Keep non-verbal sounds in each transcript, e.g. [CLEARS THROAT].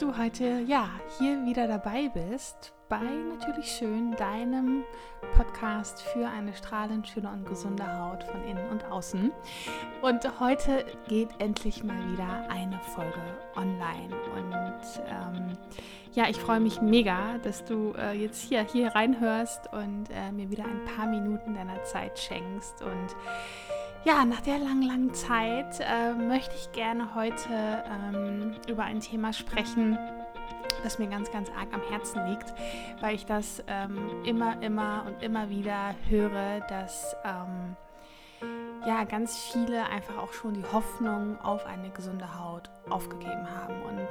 du heute ja hier wieder dabei bist bei natürlich schön deinem Podcast für eine strahlend schöne und gesunde Haut von innen und außen. Und heute geht endlich mal wieder eine Folge online. Und ähm, ja, ich freue mich mega, dass du äh, jetzt hier, hier reinhörst und äh, mir wieder ein paar Minuten deiner Zeit schenkst. Und ja, nach der langen, langen Zeit äh, möchte ich gerne heute ähm, über ein Thema sprechen, das mir ganz, ganz arg am Herzen liegt, weil ich das ähm, immer, immer und immer wieder höre, dass ähm, ja, ganz viele einfach auch schon die Hoffnung auf eine gesunde Haut aufgegeben haben. Und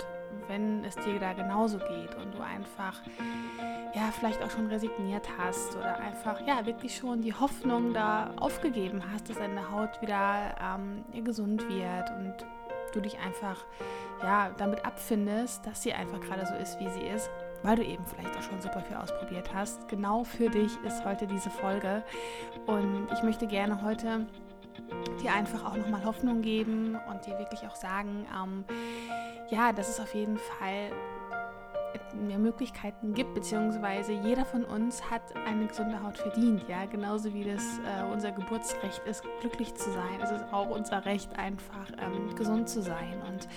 wenn es dir da genauso geht und du einfach ja, vielleicht auch schon resigniert hast oder einfach ja, wirklich schon die Hoffnung da aufgegeben hast, dass deine Haut wieder ähm, gesund wird und du dich einfach ja, damit abfindest, dass sie einfach gerade so ist, wie sie ist, weil du eben vielleicht auch schon super viel ausprobiert hast. Genau für dich ist heute diese Folge und ich möchte gerne heute dir einfach auch nochmal Hoffnung geben und dir wirklich auch sagen, ähm, ja, dass es auf jeden Fall mehr Möglichkeiten gibt, beziehungsweise jeder von uns hat eine gesunde Haut verdient, ja, genauso wie das äh, unser Geburtsrecht ist, glücklich zu sein. Es ist auch unser Recht, einfach ähm, gesund zu sein. Und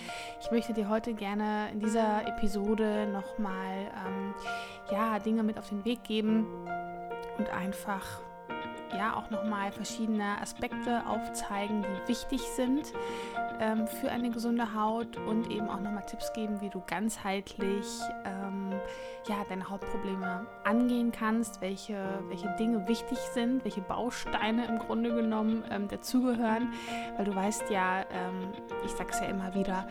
ich möchte dir heute gerne in dieser Episode nochmal ähm, ja, Dinge mit auf den Weg geben und einfach ja auch nochmal verschiedene Aspekte aufzeigen, die wichtig sind ähm, für eine gesunde Haut und eben auch nochmal Tipps geben, wie du ganzheitlich ähm, ja, deine Hautprobleme angehen kannst, welche, welche Dinge wichtig sind, welche Bausteine im Grunde genommen ähm, dazugehören, weil du weißt ja, ähm, ich sag's ja immer wieder,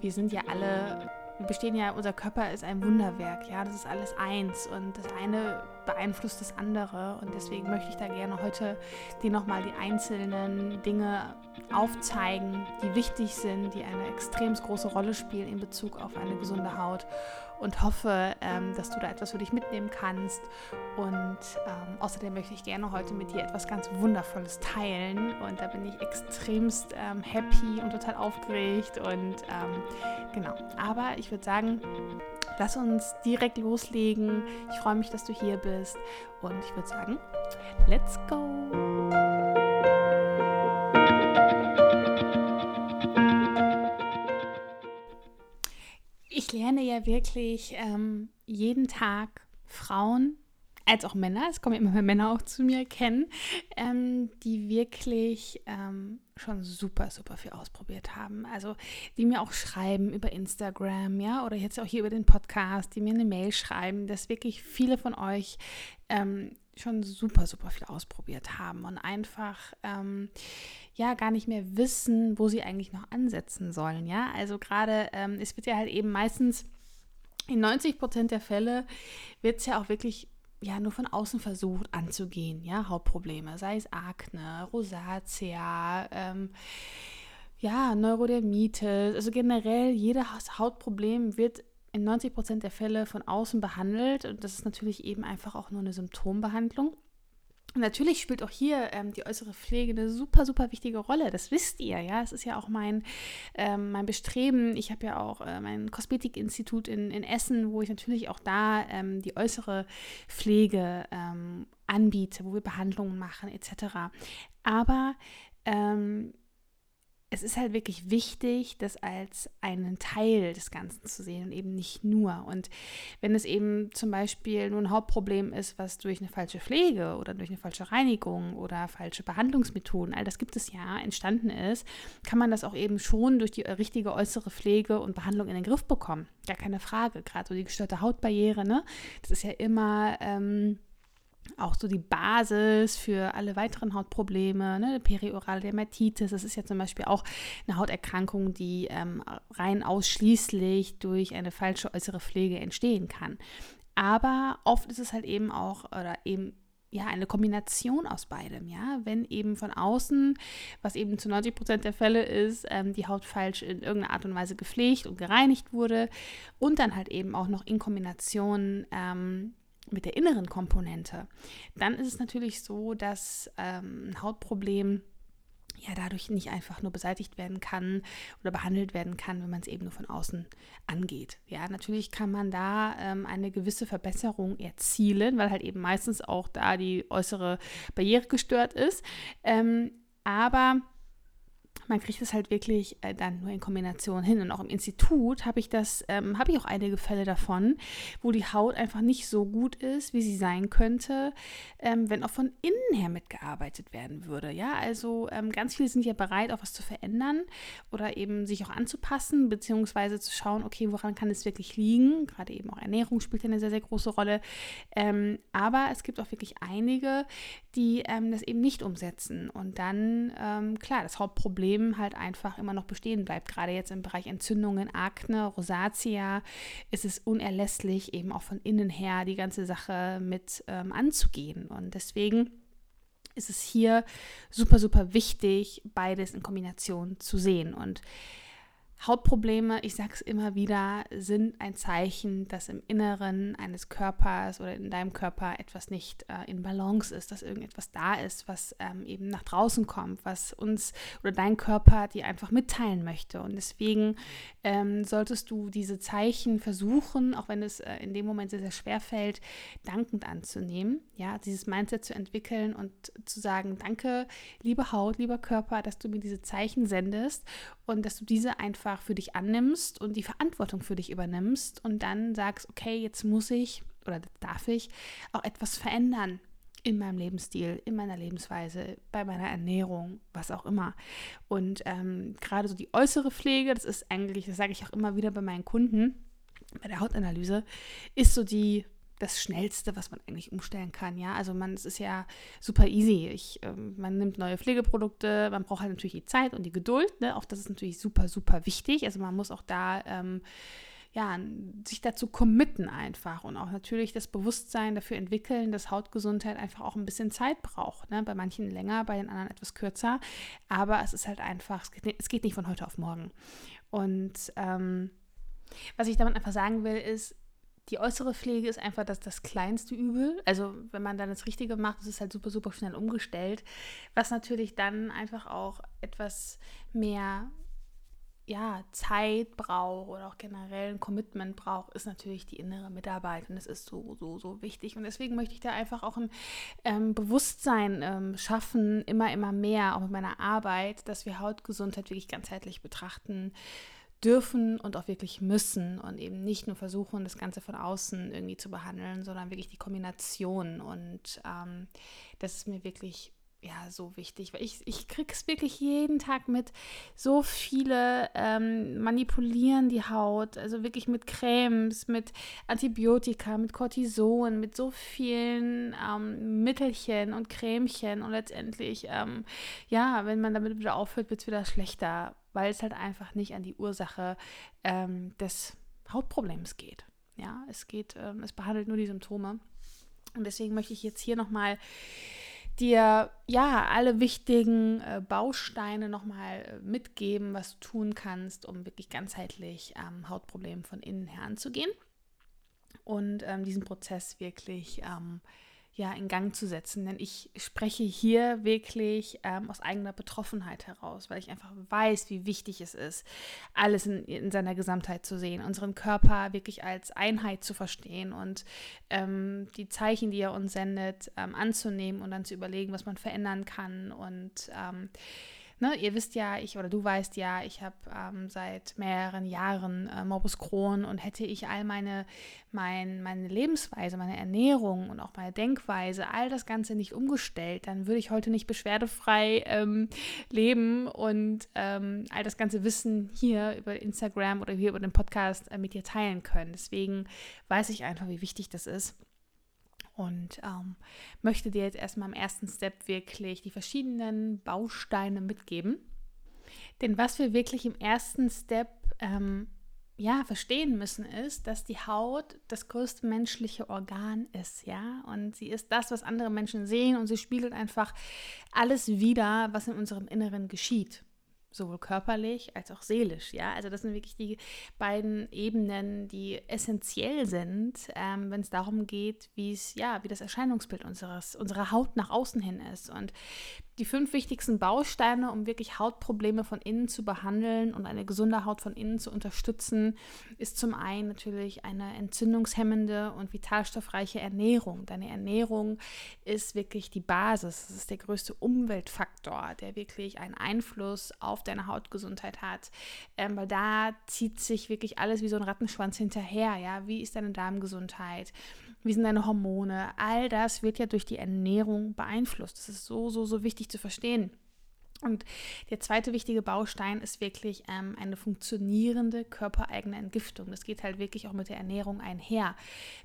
wir sind ja alle wir bestehen ja, unser Körper ist ein Wunderwerk, ja, das ist alles eins. Und das eine beeinflusst das andere und deswegen möchte ich da gerne heute dir nochmal die einzelnen Dinge aufzeigen, die wichtig sind, die eine extrem große Rolle spielen in Bezug auf eine gesunde Haut und hoffe, ähm, dass du da etwas für dich mitnehmen kannst. Und ähm, außerdem möchte ich gerne heute mit dir etwas ganz Wundervolles teilen. Und da bin ich extremst ähm, happy und total aufgeregt. Und ähm, genau, aber ich würde sagen, lass uns direkt loslegen. Ich freue mich, dass du hier bist. Und ich würde sagen, let's go! ich lerne ja wirklich ähm, jeden Tag Frauen als auch Männer, es kommen immer mehr Männer auch zu mir kennen, ähm, die wirklich ähm, schon super, super viel ausprobiert haben. Also die mir auch schreiben über Instagram, ja, oder jetzt auch hier über den Podcast, die mir eine Mail schreiben, dass wirklich viele von euch ähm, schon super, super viel ausprobiert haben und einfach ähm, ja gar nicht mehr wissen, wo sie eigentlich noch ansetzen sollen. Ja, also gerade ähm, es wird ja halt eben meistens in 90 Prozent der Fälle wird es ja auch wirklich ja nur von außen versucht anzugehen, ja, Hautprobleme, sei es Akne, Rosatia, ähm, ja, Neurodermitis, also generell jedes Hautproblem wird in 90 Prozent der Fälle von außen behandelt und das ist natürlich eben einfach auch nur eine Symptombehandlung. Natürlich spielt auch hier ähm, die äußere Pflege eine super, super wichtige Rolle. Das wisst ihr, ja. Es ist ja auch mein, ähm, mein Bestreben. Ich habe ja auch äh, mein Kosmetikinstitut in, in Essen, wo ich natürlich auch da ähm, die äußere Pflege ähm, anbiete, wo wir Behandlungen machen, etc. Aber ähm, es ist halt wirklich wichtig, das als einen Teil des Ganzen zu sehen und eben nicht nur. Und wenn es eben zum Beispiel nur ein Hauptproblem ist, was durch eine falsche Pflege oder durch eine falsche Reinigung oder falsche Behandlungsmethoden, all das gibt es ja, entstanden ist, kann man das auch eben schon durch die richtige äußere Pflege und Behandlung in den Griff bekommen. Gar keine Frage. Gerade so die gestörte Hautbarriere, ne? Das ist ja immer. Ähm, auch so die Basis für alle weiteren Hautprobleme, ne? periorale Dermatitis. Das ist ja zum Beispiel auch eine Hauterkrankung, die ähm, rein ausschließlich durch eine falsche äußere Pflege entstehen kann. Aber oft ist es halt eben auch oder eben ja, eine Kombination aus beidem, ja. Wenn eben von außen, was eben zu 90 Prozent der Fälle ist, ähm, die Haut falsch in irgendeiner Art und Weise gepflegt und gereinigt wurde und dann halt eben auch noch in Kombination ähm, mit der inneren Komponente, dann ist es natürlich so, dass ähm, ein Hautproblem ja dadurch nicht einfach nur beseitigt werden kann oder behandelt werden kann, wenn man es eben nur von außen angeht. Ja, natürlich kann man da ähm, eine gewisse Verbesserung erzielen, weil halt eben meistens auch da die äußere Barriere gestört ist. Ähm, aber man kriegt es halt wirklich äh, dann nur in Kombination hin. Und auch im Institut habe ich das, ähm, habe ich auch einige Fälle davon, wo die Haut einfach nicht so gut ist, wie sie sein könnte, ähm, wenn auch von innen her mitgearbeitet werden würde. Ja, also ähm, ganz viele sind ja bereit, auch was zu verändern oder eben sich auch anzupassen, beziehungsweise zu schauen, okay, woran kann es wirklich liegen? Gerade eben auch Ernährung spielt eine sehr, sehr große Rolle. Ähm, aber es gibt auch wirklich einige, die ähm, das eben nicht umsetzen. Und dann, ähm, klar, das Hauptproblem Problem halt einfach immer noch bestehen bleibt. Gerade jetzt im Bereich Entzündungen, Akne, Rosatia ist es unerlässlich, eben auch von innen her die ganze Sache mit ähm, anzugehen. Und deswegen ist es hier super, super wichtig, beides in Kombination zu sehen. Und Hautprobleme, ich sage es immer wieder, sind ein Zeichen, dass im Inneren eines Körpers oder in deinem Körper etwas nicht äh, in Balance ist, dass irgendetwas da ist, was ähm, eben nach draußen kommt, was uns oder dein Körper dir einfach mitteilen möchte. Und deswegen ähm, solltest du diese Zeichen versuchen, auch wenn es äh, in dem Moment sehr, sehr schwer fällt, dankend anzunehmen. Ja, dieses Mindset zu entwickeln und zu sagen, danke, liebe Haut, lieber Körper, dass du mir diese Zeichen sendest und dass du diese einfach für dich annimmst und die Verantwortung für dich übernimmst und dann sagst, okay, jetzt muss ich oder darf ich auch etwas verändern in meinem Lebensstil, in meiner Lebensweise, bei meiner Ernährung, was auch immer. Und ähm, gerade so die äußere Pflege, das ist eigentlich, das sage ich auch immer wieder bei meinen Kunden, bei der Hautanalyse, ist so die das Schnellste, was man eigentlich umstellen kann. Ja, also man, es ist ja super easy. Ich, ähm, man nimmt neue Pflegeprodukte, man braucht halt natürlich die Zeit und die Geduld. Ne? Auch das ist natürlich super, super wichtig. Also man muss auch da ähm, ja, sich dazu committen einfach und auch natürlich das Bewusstsein dafür entwickeln, dass Hautgesundheit einfach auch ein bisschen Zeit braucht. Ne? Bei manchen länger, bei den anderen etwas kürzer. Aber es ist halt einfach, es geht nicht, es geht nicht von heute auf morgen. Und ähm, was ich damit einfach sagen will, ist, die äußere Pflege ist einfach das, das kleinste Übel. Also wenn man dann das Richtige macht, ist es halt super, super schnell umgestellt. Was natürlich dann einfach auch etwas mehr ja, Zeit braucht oder auch generell ein Commitment braucht, ist natürlich die innere Mitarbeit. Und das ist so, so, so wichtig. Und deswegen möchte ich da einfach auch ein ähm, Bewusstsein ähm, schaffen, immer, immer mehr, auch mit meiner Arbeit, dass wir Hautgesundheit wirklich ganzheitlich betrachten dürfen und auch wirklich müssen und eben nicht nur versuchen, das Ganze von außen irgendwie zu behandeln, sondern wirklich die Kombination. Und ähm, das ist mir wirklich ja, so wichtig, weil ich, ich kriege es wirklich jeden Tag mit. So viele ähm, manipulieren die Haut, also wirklich mit Cremes, mit Antibiotika, mit Cortison, mit so vielen ähm, Mittelchen und Cremchen und letztendlich, ähm, ja, wenn man damit wieder aufhört, wird es wieder schlechter weil es halt einfach nicht an die Ursache ähm, des Hautproblems geht. Ja, es geht, ähm, es behandelt nur die Symptome. Und deswegen möchte ich jetzt hier nochmal dir ja alle wichtigen äh, Bausteine nochmal äh, mitgeben, was du tun kannst, um wirklich ganzheitlich ähm, Hautproblemen von innen her anzugehen und ähm, diesen Prozess wirklich ähm, ja, in Gang zu setzen. Denn ich spreche hier wirklich ähm, aus eigener Betroffenheit heraus, weil ich einfach weiß, wie wichtig es ist, alles in, in seiner Gesamtheit zu sehen, unseren Körper wirklich als Einheit zu verstehen und ähm, die Zeichen, die er uns sendet, ähm, anzunehmen und dann zu überlegen, was man verändern kann und ähm, ne, ihr wisst ja, ich oder du weißt ja, ich habe ähm, seit mehreren Jahren äh, Morbus Crohn und hätte ich all meine, mein, meine Lebensweise, meine Ernährung und auch meine Denkweise, all das Ganze nicht umgestellt, dann würde ich heute nicht beschwerdefrei ähm, leben und ähm, all das ganze Wissen hier über Instagram oder hier über den Podcast äh, mit dir teilen können. Deswegen weiß ich einfach, wie wichtig das ist und ähm, möchte dir jetzt erstmal im ersten Step wirklich die verschiedenen Bausteine mitgeben. Denn was wir wirklich im ersten Step ähm, ja, verstehen müssen, ist, dass die Haut das größte menschliche Organ ist, ja. Und sie ist das, was andere Menschen sehen und sie spiegelt einfach alles wider, was in unserem Inneren geschieht sowohl körperlich als auch seelisch. Ja, also das sind wirklich die beiden Ebenen, die essentiell sind, ähm, wenn es darum geht, wie es ja, wie das Erscheinungsbild unseres unserer Haut nach außen hin ist. Und Die fünf wichtigsten Bausteine, um wirklich Hautprobleme von innen zu behandeln und eine gesunde Haut von innen zu unterstützen, ist zum einen natürlich eine entzündungshemmende und vitalstoffreiche Ernährung. Deine Ernährung ist wirklich die Basis. Es ist der größte Umweltfaktor, der wirklich einen Einfluss auf deine Hautgesundheit hat. Ähm, weil da zieht sich wirklich alles wie so ein Rattenschwanz hinterher. Ja, wie ist deine Darmgesundheit? Wie sind deine Hormone? All das wird ja durch die Ernährung beeinflusst. Das ist so, so, so wichtig zu verstehen. Und der zweite wichtige Baustein ist wirklich ähm, eine funktionierende körpereigene Entgiftung. Das geht halt wirklich auch mit der Ernährung einher.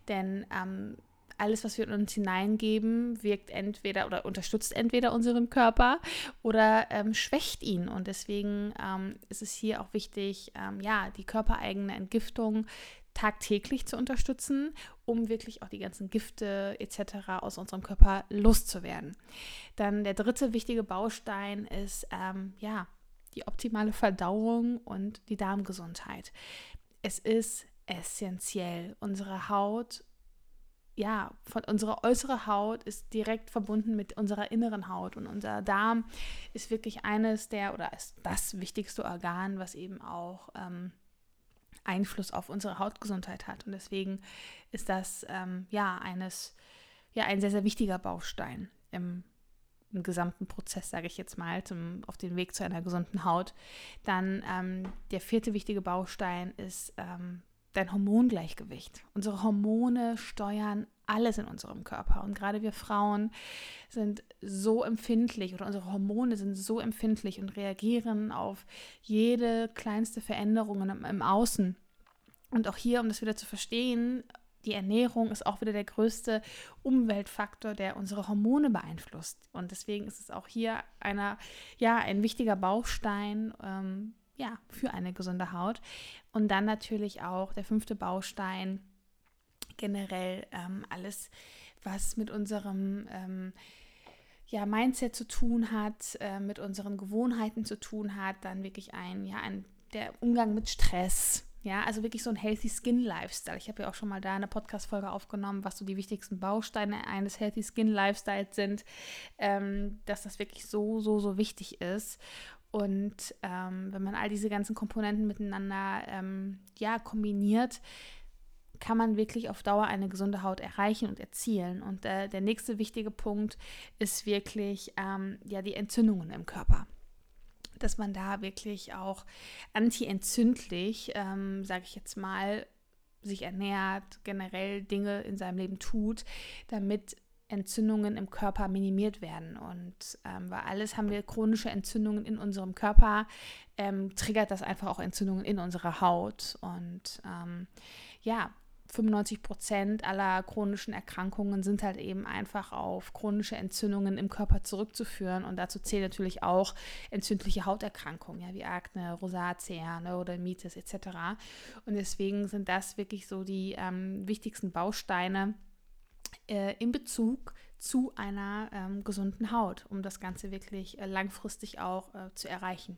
Denn ähm, alles, was wir in uns hineingeben, wirkt entweder oder unterstützt entweder unseren Körper oder ähm, schwächt ihn. Und deswegen ähm, ist es hier auch wichtig, ähm, ja, die körpereigene Entgiftung tagtäglich zu unterstützen, um wirklich auch die ganzen Gifte etc. aus unserem Körper loszuwerden. Dann der dritte wichtige Baustein ist ähm, ja die optimale Verdauung und die Darmgesundheit. Es ist essentiell. Unsere Haut, ja, von unserer äußeren Haut ist direkt verbunden mit unserer inneren Haut und unser Darm ist wirklich eines der oder ist das wichtigste Organ, was eben auch ähm, Einfluss auf unsere Hautgesundheit hat. Und deswegen ist das ähm, ja eines, ja, ein sehr, sehr wichtiger Baustein im, im gesamten Prozess, sage ich jetzt mal, zum, auf den Weg zu einer gesunden Haut. Dann ähm, der vierte wichtige Baustein ist ähm, dein Hormongleichgewicht. Unsere Hormone steuern alles in unserem Körper. Und gerade wir Frauen sind so empfindlich oder unsere Hormone sind so empfindlich und reagieren auf jede kleinste Veränderung im, Außen. Und auch hier, um das wieder zu verstehen, die Ernährung ist auch wieder der größte Umweltfaktor, der unsere Hormone beeinflusst. Und deswegen ist es auch hier einer, ja, ein wichtiger Baustein ähm, ja, für eine gesunde Haut. Und dann natürlich auch der fünfte Baustein, generell ähm, alles, was mit unserem ähm, ja, Mindset zu tun hat, äh, mit unseren Gewohnheiten zu tun hat, dann wirklich ein, ja, ein, der Umgang mit Stress. Ja, also wirklich so ein Healthy Skin Lifestyle. Ich habe ja auch schon mal da eine Podcast-Folge aufgenommen, was so die wichtigsten Bausteine eines Healthy Skin Lifestyles sind, ähm, dass das wirklich so, so, so wichtig ist. Und ähm, wenn man all diese ganzen Komponenten miteinander ähm, ja, kombiniert, kann man wirklich auf Dauer eine gesunde Haut erreichen und erzielen. Und äh, der nächste wichtige Punkt ist wirklich ähm, ja, die Entzündungen im Körper. Dass man da wirklich auch antientzündlich, ähm, sage ich jetzt mal, sich ernährt, generell Dinge in seinem Leben tut, damit Entzündungen im Körper minimiert werden. Und ähm, weil alles haben wir chronische Entzündungen in unserem Körper, ähm, triggert das einfach auch Entzündungen in unserer Haut. Und ähm, ja, 95 Prozent aller chronischen Erkrankungen sind halt eben einfach auf chronische Entzündungen im Körper zurückzuführen. Und dazu zählen natürlich auch entzündliche Hauterkrankungen, ja, wie Akne, Rosacea, Neurodermitis etc. Und deswegen sind das wirklich so die ähm, wichtigsten Bausteine, äh, in Bezug zu einer ähm, gesunden Haut, um das Ganze wirklich äh, langfristig auch äh, zu erreichen.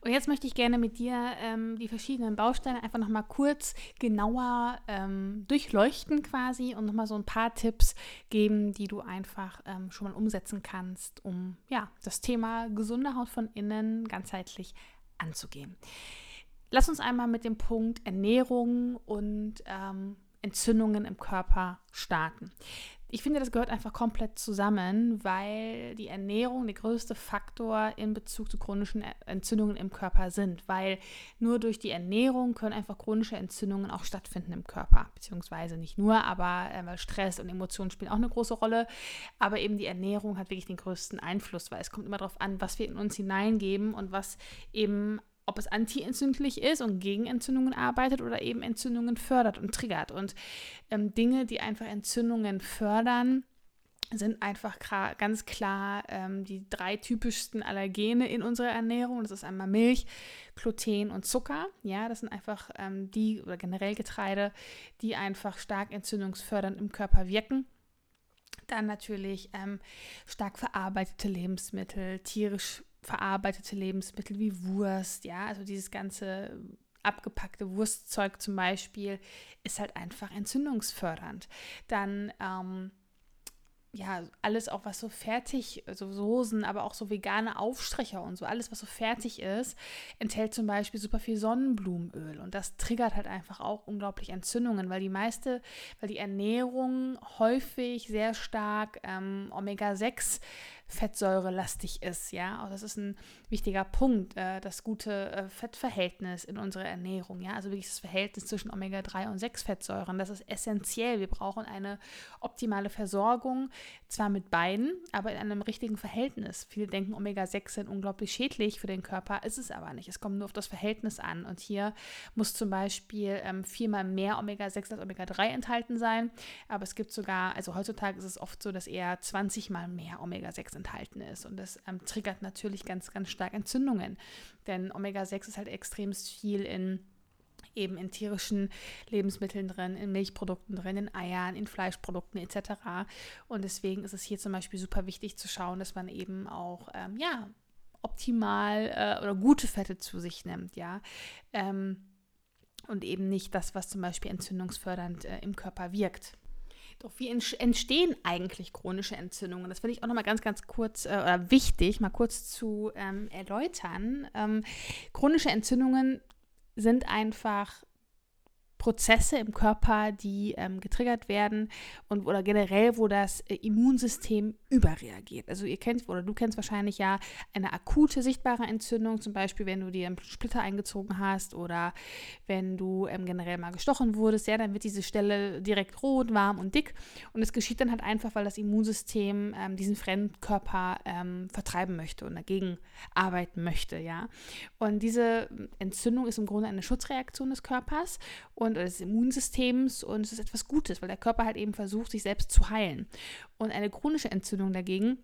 Und jetzt möchte ich gerne mit dir ähm, die verschiedenen Bausteine einfach nochmal kurz genauer ähm, durchleuchten quasi und nochmal so ein paar Tipps geben, die du einfach ähm, schon mal umsetzen kannst, um ja, das Thema gesunde Haut von innen ganzheitlich anzugehen. Lass uns einmal mit dem Punkt Ernährung und ähm, Entzündungen im Körper starten. Ich finde, das gehört einfach komplett zusammen, weil die Ernährung der größte Faktor in Bezug zu chronischen Entzündungen im Körper sind, weil nur durch die Ernährung können einfach chronische Entzündungen auch stattfinden im Körper, beziehungsweise nicht nur, aber äh, Stress und Emotionen spielen auch eine große Rolle, aber eben die Ernährung hat wirklich den größten Einfluss, weil es kommt immer darauf an, was wir in uns hineingeben und was eben ob es antientzündlich ist und gegen Entzündungen arbeitet oder eben Entzündungen fördert und triggert. Und ähm, Dinge, die einfach Entzündungen fördern, sind einfach ganz klar ähm, die drei typischsten Allergene in unserer Ernährung. Das ist einmal Milch, Gluten und Zucker. Ja, das sind einfach ähm, die oder generell Getreide, die einfach stark entzündungsfördernd im Körper wirken. Dann natürlich ähm, stark verarbeitete Lebensmittel, tierisch verarbeitete Lebensmittel wie Wurst, ja, also dieses ganze abgepackte Wurstzeug zum Beispiel ist halt einfach entzündungsfördernd. Dann ähm, ja, alles auch, was so fertig, so Soßen, aber auch so vegane Aufstricher und so, alles, was so fertig ist, enthält zum Beispiel super viel Sonnenblumenöl. Und das triggert halt einfach auch unglaublich Entzündungen, weil die meiste, weil die Ernährung häufig sehr stark ähm, Omega-6 fettsäurelastig ist. Ja, auch das ist ein wichtiger Punkt, äh, das gute äh, Fettverhältnis in unserer Ernährung. Ja, also wirklich das Verhältnis zwischen Omega-3 und 6 Fettsäuren. Das ist essentiell. Wir brauchen eine optimale Versorgung, zwar mit beiden, aber in einem richtigen Verhältnis. Viele denken, Omega-6 sind unglaublich schädlich für den Körper, ist es aber nicht. Es kommt nur auf das Verhältnis an. Und hier muss zum Beispiel ähm, viermal mehr Omega-6 als Omega-3 enthalten sein. Aber es gibt sogar, also heutzutage ist es oft so, dass eher 20 mal mehr Omega-6 enthalten ist. Und das ähm, triggert natürlich ganz, ganz stark Entzündungen. Denn Omega-6 ist halt extrem viel in eben in tierischen Lebensmitteln drin, in Milchprodukten drin, in Eiern, in Fleischprodukten etc. Und deswegen ist es hier zum Beispiel super wichtig zu schauen, dass man eben auch ähm, ja optimal äh, oder gute Fette zu sich nimmt, ja. Ähm, und eben nicht das, was zum Beispiel entzündungsfördernd äh, im Körper wirkt. Doch wie entstehen eigentlich chronische Entzündungen? Das finde ich auch nochmal ganz, ganz kurz äh, oder wichtig, mal kurz zu ähm, erläutern. Ähm, chronische Entzündungen sind einfach Prozesse im Körper, die ähm, getriggert werden und oder generell, wo das äh, Immunsystem überreagiert. Also ihr kennt oder du kennst wahrscheinlich ja eine akute sichtbare Entzündung, zum Beispiel wenn du dir einen Splitter eingezogen hast oder wenn du ähm, generell mal gestochen wurdest, ja, dann wird diese Stelle direkt rot, warm und dick und es geschieht dann halt einfach, weil das Immunsystem ähm, diesen Fremdkörper ähm, vertreiben möchte und dagegen arbeiten möchte, ja. Und diese Entzündung ist im Grunde eine Schutzreaktion des Körpers und und des Immunsystems und es ist etwas Gutes, weil der Körper halt eben versucht, sich selbst zu heilen. Und eine chronische Entzündung dagegen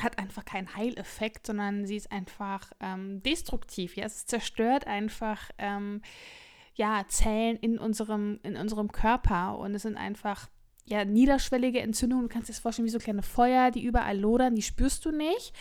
hat einfach keinen Heileffekt, sondern sie ist einfach ähm, destruktiv. Ja, es zerstört einfach ähm, ja, Zellen in unserem, in unserem Körper und es sind einfach ja, niederschwellige Entzündungen. Du kannst dir das vorstellen wie so kleine Feuer, die überall lodern, die spürst du nicht.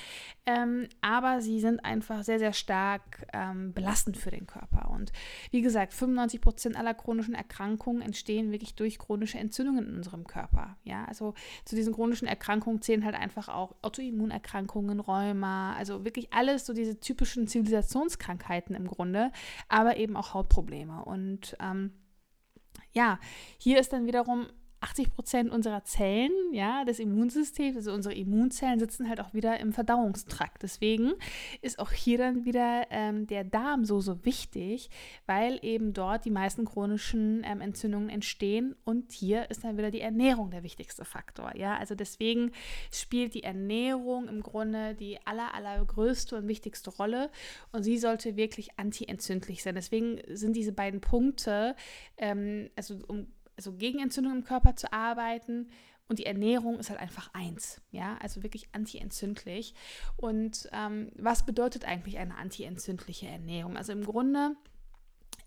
Ähm, aber sie sind einfach sehr, sehr stark ähm, belastend für den Körper. Und wie gesagt, 95 Prozent aller chronischen Erkrankungen entstehen wirklich durch chronische Entzündungen in unserem Körper. Ja, also zu diesen chronischen Erkrankungen zählen halt einfach auch Autoimmunerkrankungen, Rheuma, also wirklich alles so diese typischen Zivilisationskrankheiten im Grunde, aber eben auch Hautprobleme. Und ähm, ja, hier ist dann wiederum 80 Prozent unserer Zellen, ja, des Immunsystems, also unsere Immunzellen sitzen halt auch wieder im Verdauungstrakt. Deswegen ist auch hier dann wieder ähm, der Darm so, so wichtig, weil eben dort die meisten chronischen ähm, Entzündungen entstehen und hier ist dann wieder die Ernährung der wichtigste Faktor, ja. Also deswegen spielt die Ernährung im Grunde die aller, allergrößte und wichtigste Rolle und sie sollte wirklich antientzündlich sein. Deswegen sind diese beiden Punkte, ähm, also um also gegen Entzündung im Körper zu arbeiten. Und die Ernährung ist halt einfach eins, ja, also wirklich antientzündlich. Und ähm, was bedeutet eigentlich eine antientzündliche Ernährung? Also im Grunde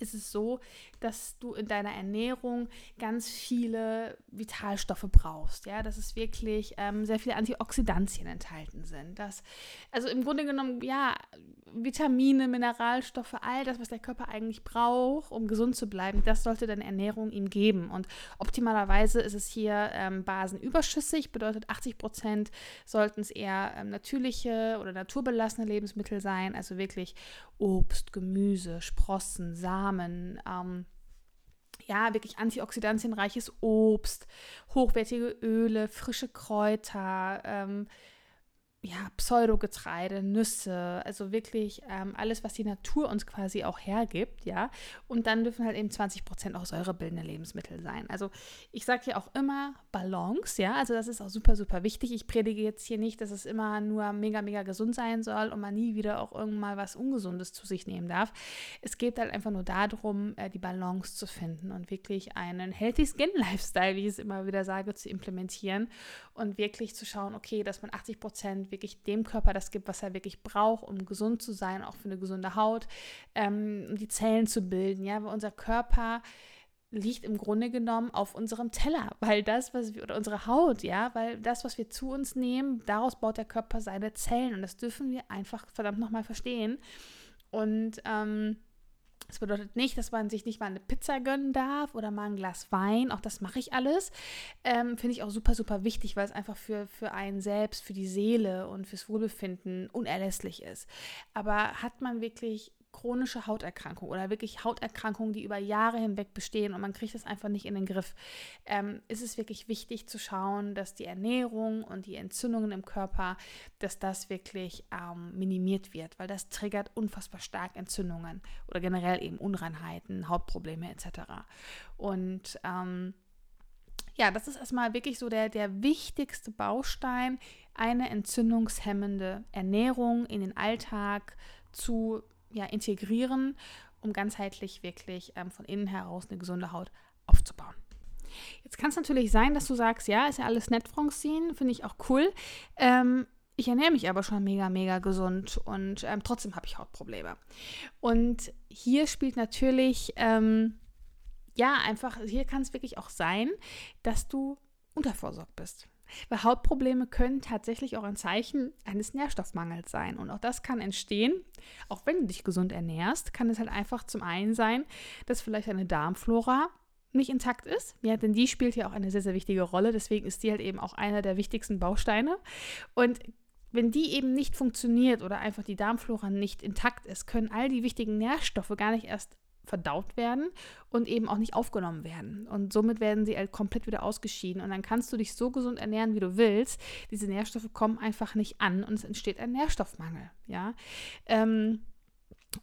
ist es so, dass du in deiner Ernährung ganz viele Vitalstoffe brauchst. Ja, dass es wirklich ähm, sehr viele Antioxidantien enthalten sind. Dass, also im Grunde genommen, ja, Vitamine, Mineralstoffe, all das, was der Körper eigentlich braucht, um gesund zu bleiben, das sollte deine Ernährung ihm geben. Und optimalerweise ist es hier ähm, basenüberschüssig, bedeutet 80 Prozent sollten es eher ähm, natürliche oder naturbelassene Lebensmittel sein, also wirklich Obst, Gemüse, Sprossen, Samen, ähm, ja, wirklich antioxidantienreiches Obst, hochwertige Öle, frische Kräuter, ähm, ja, Pseudogetreide, Nüsse, also wirklich ähm, alles, was die Natur uns quasi auch hergibt, ja. Und dann dürfen halt eben 20 Prozent auch säurebildende Lebensmittel sein. Also ich sage hier auch immer Balance, ja, also das ist auch super, super wichtig. Ich predige jetzt hier nicht, dass es immer nur mega, mega gesund sein soll und man nie wieder auch irgendwann was Ungesundes zu sich nehmen darf. Es geht halt einfach nur darum, äh, die Balance zu finden und wirklich einen Healthy Skin Lifestyle, wie ich es immer wieder sage, zu implementieren und wirklich zu schauen, okay, dass man 80 Prozent wirklich dem Körper das gibt, was er wirklich braucht, um gesund zu sein, auch für eine gesunde Haut, ähm, um die Zellen zu bilden, ja, weil unser Körper liegt im Grunde genommen auf unserem Teller, [LAUGHS] weil das, was wir, oder unsere Haut, ja, weil das, was wir zu uns nehmen, daraus baut der Körper seine Zellen und das dürfen wir einfach verdammt nochmal verstehen. Und ähm, Das bedeutet nicht, dass man sich nicht mal eine Pizza gönnen darf oder mal ein Glas Wein. Auch das mache ich alles. Ähm, Finde ich auch super, super wichtig, weil es einfach für, für einen selbst, für die Seele und fürs Wohlbefinden unerlässlich ist. Aber hat man wirklich chronische Hauterkrankung oder wirklich Hauterkrankungen, die über Jahre hinweg bestehen und man kriegt das einfach nicht in den Griff, ähm, ist es wirklich wichtig zu schauen, dass die Ernährung und die Entzündungen im Körper, dass das wirklich ähm, minimiert wird, weil das triggert unfassbar stark Entzündungen oder generell eben Unreinheiten, Hautprobleme etc. Und ähm, ja, das ist erstmal wirklich so der, der wichtigste Baustein, eine entzündungshemmende Ernährung in den Alltag zu ja, integrieren, um ganzheitlich wirklich ähm, von innen heraus eine gesunde Haut aufzubauen. Jetzt kann es natürlich sein, dass du sagst, ja, ist ja alles nett, Francine, finde ich auch cool. Ähm, ich ernähre mich aber schon mega, mega gesund und ähm, trotzdem habe ich Hautprobleme. Und hier spielt natürlich, ähm, ja, einfach, hier kann es wirklich auch sein, dass du unterversorgt bist. Weil Hautprobleme können tatsächlich auch ein Zeichen eines Nährstoffmangels sein. Und auch das kann entstehen, auch wenn du dich gesund ernährst, kann es halt einfach zum einen sein, dass vielleicht eine Darmflora nicht intakt ist. Ja, denn die spielt ja auch eine sehr, sehr wichtige Rolle. Deswegen ist die halt eben auch einer der wichtigsten Bausteine. Und wenn die eben nicht funktioniert oder einfach die Darmflora nicht intakt ist, können all die wichtigen Nährstoffe gar nicht erst verdaut werden und eben auch nicht aufgenommen werden. Und somit werden sie halt komplett wieder ausgeschieden. Und dann kannst du dich so gesund ernähren, wie du willst. Diese Nährstoffe kommen einfach nicht an und es entsteht ein Nährstoffmangel. Ja. Ähm,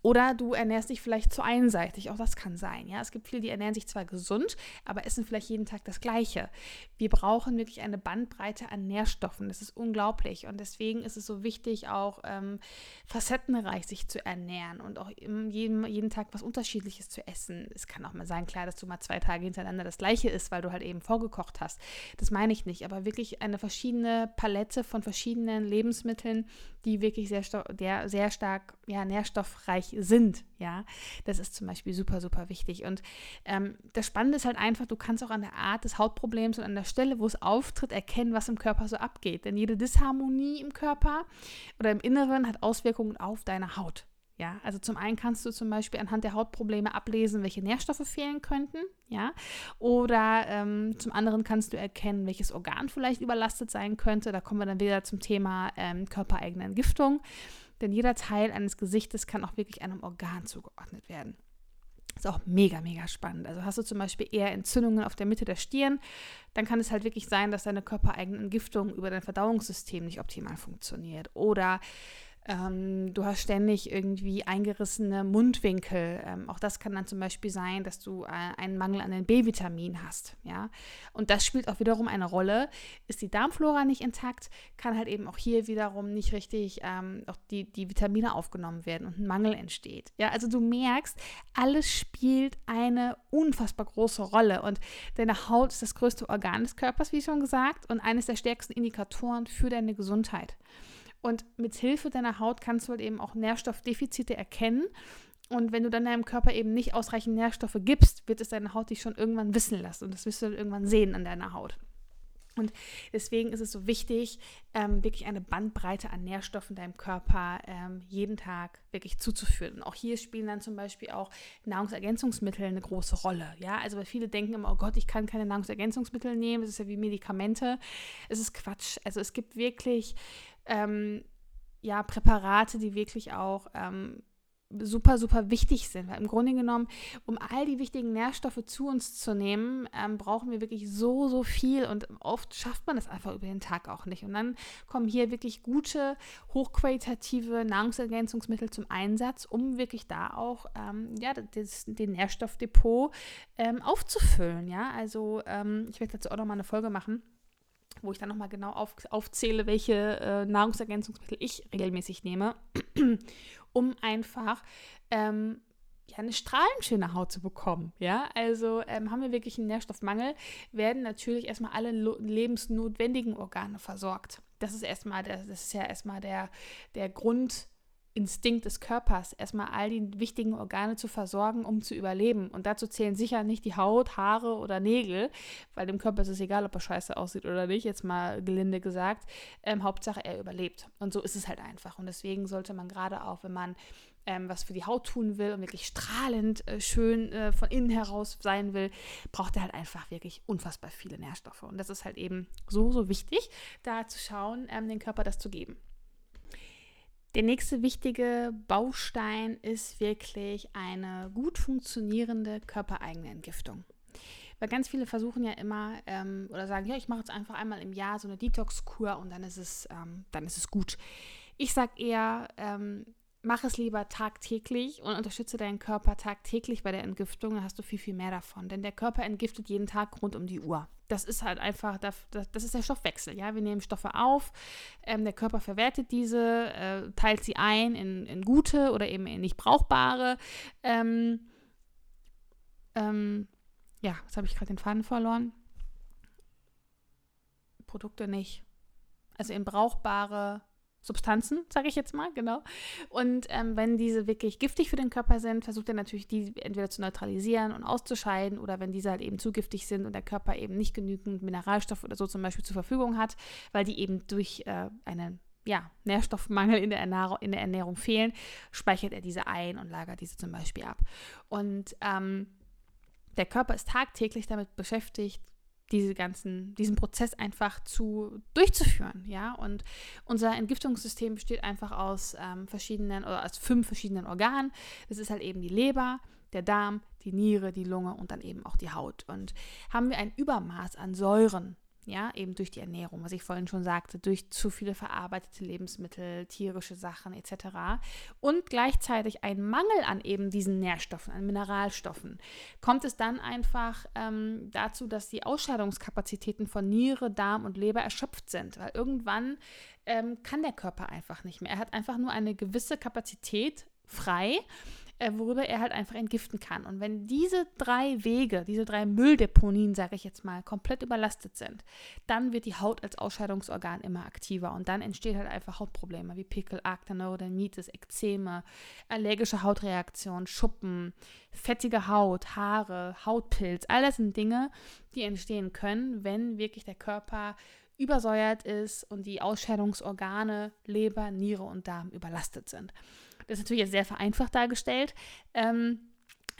oder du ernährst dich vielleicht zu einseitig, auch das kann sein. Ja, es gibt viele, die ernähren sich zwar gesund, aber essen vielleicht jeden Tag das Gleiche. Wir brauchen wirklich eine Bandbreite an Nährstoffen. Das ist unglaublich und deswegen ist es so wichtig, auch ähm, facettenreich sich zu ernähren und auch jeden, jeden Tag was Unterschiedliches zu essen. Es kann auch mal sein, klar, dass du mal zwei Tage hintereinander das Gleiche isst, weil du halt eben vorgekocht hast. Das meine ich nicht, aber wirklich eine verschiedene Palette von verschiedenen Lebensmitteln, die wirklich sehr, der, sehr stark ja, nährstoffreich sind. Ja, das ist zum Beispiel super, super wichtig. Und ähm, das Spannende ist halt einfach, du kannst auch an der Art des Hautproblems und an der Stelle, wo es auftritt, erkennen, was im Körper so abgeht. Denn jede Disharmonie im Körper oder im Inneren hat Auswirkungen auf deine Haut. Ja, also zum einen kannst du zum Beispiel anhand der Hautprobleme ablesen, welche Nährstoffe fehlen könnten, ja, oder ähm, zum anderen kannst du erkennen, welches Organ vielleicht überlastet sein könnte. Da kommen wir dann wieder zum Thema ähm, körpereigene Entgiftung, denn jeder Teil eines Gesichtes kann auch wirklich einem Organ zugeordnet werden. Ist auch mega, mega spannend. Also hast du zum Beispiel eher Entzündungen auf der Mitte der Stirn, dann kann es halt wirklich sein, dass deine körpereigene Entgiftung über dein Verdauungssystem nicht optimal funktioniert. Oder ähm, du hast ständig irgendwie eingerissene Mundwinkel. Ähm, auch das kann dann zum Beispiel sein, dass du äh, einen Mangel an den B-Vitamin hast. Ja? Und das spielt auch wiederum eine Rolle. Ist die Darmflora nicht intakt, kann halt eben auch hier wiederum nicht richtig ähm, auch die, die Vitamine aufgenommen werden und ein Mangel entsteht. Ja, also du merkst, alles spielt eine unfassbar große Rolle. Und deine Haut ist das größte Organ des Körpers, wie schon gesagt, und eines der stärksten Indikatoren für deine Gesundheit. Und mit Hilfe deiner Haut kannst du halt eben auch Nährstoffdefizite erkennen. Und wenn du dann deinem Körper eben nicht ausreichend Nährstoffe gibst, wird es deine Haut dich schon irgendwann wissen lassen. Und das wirst du dann irgendwann sehen an deiner Haut. Und deswegen ist es so wichtig, ähm, wirklich eine Bandbreite an Nährstoffen deinem Körper ähm, jeden Tag wirklich zuzuführen. Und auch hier spielen dann zum Beispiel auch Nahrungsergänzungsmittel eine große Rolle. Ja, also weil viele denken immer, oh Gott, ich kann keine Nahrungsergänzungsmittel nehmen, das ist ja wie Medikamente. Es ist Quatsch. Also es gibt wirklich ähm, ja, Präparate, die wirklich auch ähm, super, super wichtig sind. Weil im Grunde genommen, um all die wichtigen Nährstoffe zu uns zu nehmen, ähm, brauchen wir wirklich so, so viel und oft schafft man das einfach über den Tag auch nicht. Und dann kommen hier wirklich gute, hochqualitative Nahrungsergänzungsmittel zum Einsatz, um wirklich da auch ähm, ja, das, den Nährstoffdepot ähm, aufzufüllen. Ja, also ähm, ich werde dazu auch nochmal eine Folge machen wo ich dann nochmal genau auf, aufzähle, welche äh, Nahrungsergänzungsmittel ich regelmäßig nehme, [CLEARS THROAT] um einfach ähm, ja, eine strahlenschöne Haut zu bekommen. Ja, also ähm, haben wir wirklich einen Nährstoffmangel, werden natürlich erstmal alle lebensnotwendigen Organe versorgt. Das ist erstmal, das ist ja erstmal der, der Grund, Instinkt des Körpers, erstmal all die wichtigen Organe zu versorgen, um zu überleben. Und dazu zählen sicher nicht die Haut, Haare oder Nägel, weil dem Körper ist es egal, ob er scheiße aussieht oder nicht, jetzt mal gelinde gesagt. Ähm, Hauptsache, er überlebt. Und so ist es halt einfach. Und deswegen sollte man gerade auch, wenn man ähm, was für die Haut tun will und wirklich strahlend äh, schön äh, von innen heraus sein will, braucht er halt einfach wirklich unfassbar viele Nährstoffe. Und das ist halt eben so, so wichtig, da zu schauen, ähm, den Körper das zu geben. Der nächste wichtige Baustein ist wirklich eine gut funktionierende körpereigene Entgiftung. Weil ganz viele versuchen ja immer ähm, oder sagen, ja, ich mache jetzt einfach einmal im Jahr so eine Detox-Kur und dann ist es, ähm, dann ist es gut. Ich sage eher, ähm, mach es lieber tagtäglich und unterstütze deinen Körper tagtäglich bei der Entgiftung, dann hast du viel, viel mehr davon. Denn der Körper entgiftet jeden Tag rund um die Uhr. Das ist halt einfach, das, ist der Stoffwechsel. Ja? Wir nehmen Stoffe auf, ähm, der Körper verwertet diese, äh, teilt sie ein in, in, gute oder eben in nicht brauchbare. Ähm, ähm, ja, jetzt habe ich gerade den Faden verloren. Produkte nicht. Also in brauchbare Substanzen, sage ich jetzt mal, genau. Und ähm, wenn diese wirklich giftig für den Körper sind, versucht er natürlich, die entweder zu neutralisieren und auszuscheiden oder wenn diese halt eben zu giftig sind und der Körper eben nicht genügend Mineralstoffe oder so zum Beispiel zur Verfügung hat, weil die eben durch äh, einen ja, Nährstoffmangel in der, Ernährung, in der Ernährung fehlen, speichert er diese ein und lagert diese zum Beispiel ab. Und ähm, der Körper ist tagtäglich damit beschäftigt, diese ganzen, diesen Prozess einfach zu durchzuführen, ja. Und unser Entgiftungssystem besteht einfach aus ähm, verschiedenen oder aus fünf verschiedenen Organen. Das ist halt eben die Leber, der Darm, die Niere, die Lunge und dann eben auch die Haut. Und haben wir ein Übermaß an Säuren ja, eben durch die Ernährung, was ich vorhin schon sagte, durch zu viele verarbeitete Lebensmittel, tierische Sachen etc. Und gleichzeitig ein Mangel an eben diesen Nährstoffen, an Mineralstoffen, kommt es dann einfach ähm, dazu, dass die Ausscheidungskapazitäten von Niere, Darm und Leber erschöpft sind, weil irgendwann ähm, kann der Körper einfach nicht mehr. Er hat einfach nur eine gewisse Kapazität frei äh, worüber er halt einfach entgiften kann. Und wenn diese drei Wege, diese drei Mülldeponien, sage ich jetzt mal, komplett überlastet sind, dann wird die Haut als Ausscheidungsorgan immer aktiver und dann entsteht halt einfach Hautprobleme wie Pickel, Akne, Neurodermitis, Ekzeme, allergische Hautreaktion, Schuppen, fettige Haut, Haare, Hautpilz. All das sind Dinge, die entstehen können, wenn wirklich der Körper übersäuert ist und die Ausscheidungsorgane Leber, Niere und Darm überlastet sind. Das ist natürlich jetzt sehr vereinfacht dargestellt, ähm,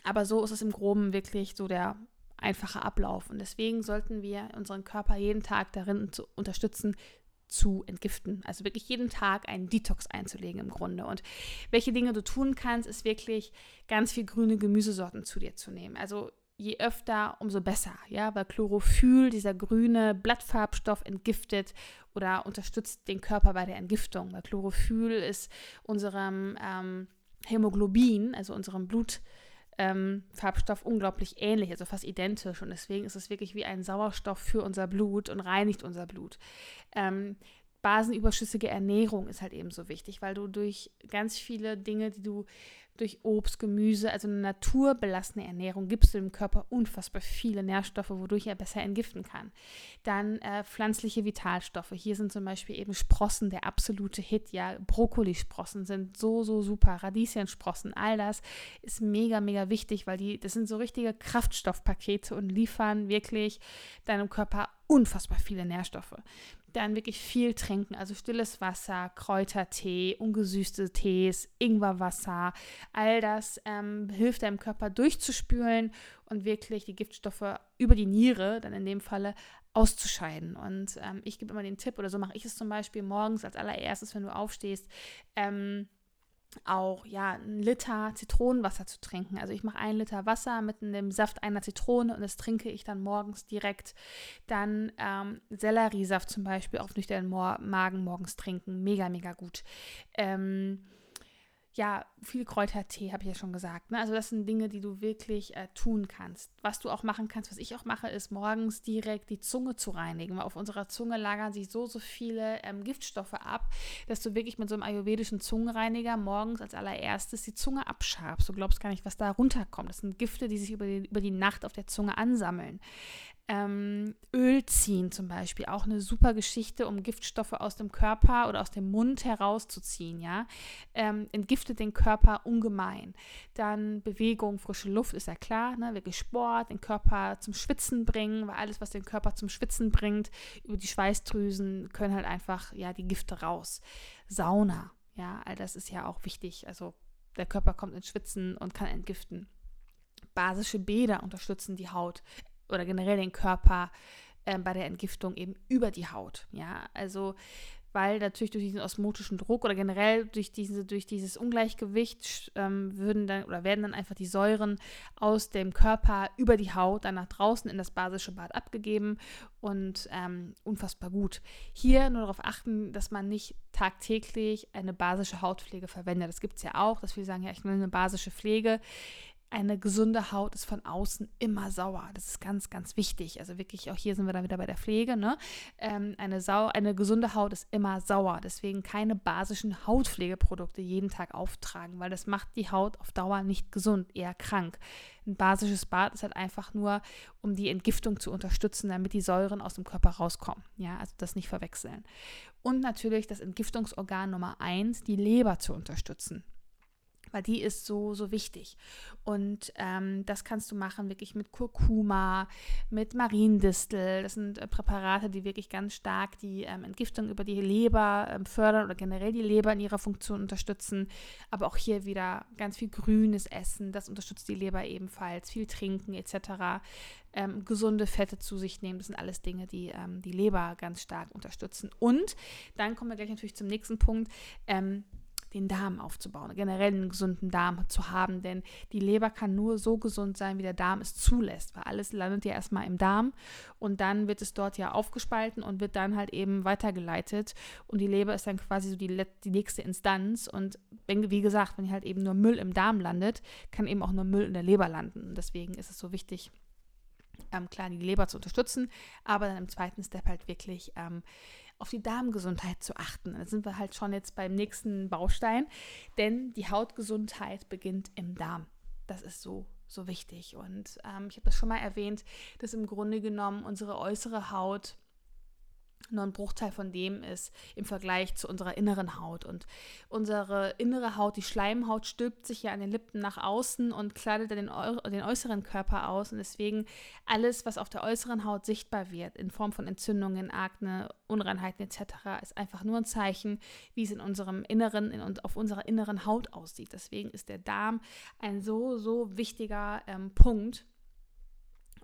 aber so ist es im Groben wirklich so der einfache Ablauf. Und deswegen sollten wir unseren Körper jeden Tag darin zu unterstützen, zu entgiften. Also wirklich jeden Tag einen Detox einzulegen im Grunde. Und welche Dinge du tun kannst, ist wirklich ganz viel grüne Gemüsesorten zu dir zu nehmen. Also je öfter, umso besser, ja, weil Chlorophyll, dieser grüne Blattfarbstoff, entgiftet oder unterstützt den Körper bei der Entgiftung, weil Chlorophyll ist unserem ähm, Hämoglobin, also unserem Blutfarbstoff, ähm, unglaublich ähnlich, also fast identisch und deswegen ist es wirklich wie ein Sauerstoff für unser Blut und reinigt unser Blut. Ähm, basenüberschüssige Ernährung ist halt eben so wichtig, weil du durch ganz viele Dinge, die du durch Obst, Gemüse, also eine naturbelassene Ernährung, gibst du dem Körper unfassbar viele Nährstoffe, wodurch er besser entgiften kann. Dann äh, pflanzliche Vitalstoffe. Hier sind zum Beispiel eben Sprossen der absolute Hit. Ja, Brokkolisprossen sind so, so super. Radieschensprossen, all das ist mega, mega wichtig, weil die, das sind so richtige Kraftstoffpakete und liefern wirklich deinem Körper unfassbar viele Nährstoffe dann wirklich viel trinken, also stilles Wasser, Kräutertee, ungesüßte Tees, Ingwerwasser, all das ähm, hilft deinem Körper durchzuspülen und wirklich die Giftstoffe über die Niere, dann in dem Falle, auszuscheiden. Und ähm, ich gebe immer den Tipp, oder so mache ich es zum Beispiel morgens als allererstes, wenn du aufstehst, ähm, auch ja einen Liter Zitronenwasser zu trinken. Also ich mache einen Liter Wasser mit dem Saft einer Zitrone und das trinke ich dann morgens direkt. Dann ähm, Selleriesaft zum Beispiel auf nüchternen Magen morgens trinken. Mega, mega gut. Ähm, ja, viel Kräutertee, habe ich ja schon gesagt. Ne? Also das sind Dinge, die du wirklich äh, tun kannst. Was du auch machen kannst, was ich auch mache, ist morgens direkt die Zunge zu reinigen. Weil auf unserer Zunge lagern sich so, so viele ähm, Giftstoffe ab, dass du wirklich mit so einem ayurvedischen Zungenreiniger morgens als allererstes die Zunge abschabst. Du glaubst gar nicht, was da runterkommt. Das sind Gifte, die sich über die, über die Nacht auf der Zunge ansammeln. Ähm, Öl ziehen zum Beispiel, auch eine super Geschichte, um Giftstoffe aus dem Körper oder aus dem Mund herauszuziehen, ja. Ähm, entgiftet den Körper ungemein. Dann Bewegung, frische Luft ist ja klar, ne? wirklich Sport, den Körper zum Schwitzen bringen, weil alles, was den Körper zum Schwitzen bringt, über die Schweißdrüsen, können halt einfach, ja, die Gifte raus. Sauna, ja, all das ist ja auch wichtig. Also der Körper kommt ins Schwitzen und kann entgiften. Basische Bäder unterstützen die Haut oder generell den Körper äh, bei der Entgiftung eben über die Haut. Ja, also weil natürlich durch diesen osmotischen Druck oder generell durch, diese, durch dieses Ungleichgewicht ähm, würden dann oder werden dann einfach die Säuren aus dem Körper über die Haut dann nach draußen in das basische Bad abgegeben und ähm, unfassbar gut. Hier nur darauf achten, dass man nicht tagtäglich eine basische Hautpflege verwendet. Das gibt es ja auch, dass viele sagen, ja, ich will eine basische Pflege eine gesunde Haut ist von außen immer sauer. Das ist ganz, ganz wichtig. Also wirklich, auch hier sind wir dann wieder bei der Pflege. Ne? Ähm, eine, sau eine gesunde Haut ist immer sauer. Deswegen keine basischen Hautpflegeprodukte jeden Tag auftragen, weil das macht die Haut auf Dauer nicht gesund, eher krank. Ein basisches Bad ist halt einfach nur, um die Entgiftung zu unterstützen, damit die Säuren aus dem Körper rauskommen. Ja, also das nicht verwechseln. Und natürlich das Entgiftungsorgan Nummer eins, die Leber zu unterstützen weil die ist so, so wichtig. Und ähm, das kannst du machen wirklich mit Kurkuma, mit Mariendistel. Das sind äh, Präparate, die wirklich ganz stark die ähm, Entgiftung über die Leber ähm, fördern oder generell die Leber in ihrer Funktion unterstützen. Aber auch hier wieder ganz viel grünes Essen, das unterstützt die Leber ebenfalls. Viel trinken etc. Ähm, gesunde Fette zu sich nehmen, das sind alles Dinge, die ähm, die Leber ganz stark unterstützen. Und dann kommen wir gleich natürlich zum nächsten Punkt ähm, den Darm aufzubauen, generell einen gesunden Darm zu haben, denn die Leber kann nur so gesund sein, wie der Darm es zulässt, weil alles landet ja erstmal im Darm und dann wird es dort ja aufgespalten und wird dann halt eben weitergeleitet und die Leber ist dann quasi so die, die nächste Instanz und wenn, wie gesagt, wenn halt eben nur Müll im Darm landet, kann eben auch nur Müll in der Leber landen und deswegen ist es so wichtig, ähm, klar die Leber zu unterstützen, aber dann im zweiten Step halt wirklich ähm, auf die Darmgesundheit zu achten. Da sind wir halt schon jetzt beim nächsten Baustein, denn die Hautgesundheit beginnt im Darm. Das ist so so wichtig. Und ähm, ich habe das schon mal erwähnt, dass im Grunde genommen unsere äußere Haut nur ein Bruchteil von dem ist im Vergleich zu unserer inneren Haut. Und unsere innere Haut, die Schleimhaut, stülpt sich ja an den Lippen nach außen und kleidet den, den äußeren Körper aus. Und deswegen alles, was auf der äußeren Haut sichtbar wird, in Form von Entzündungen, Akne, Unreinheiten etc., ist einfach nur ein Zeichen, wie es in unserem Inneren, in, auf unserer inneren Haut aussieht. Deswegen ist der Darm ein so, so wichtiger ähm, Punkt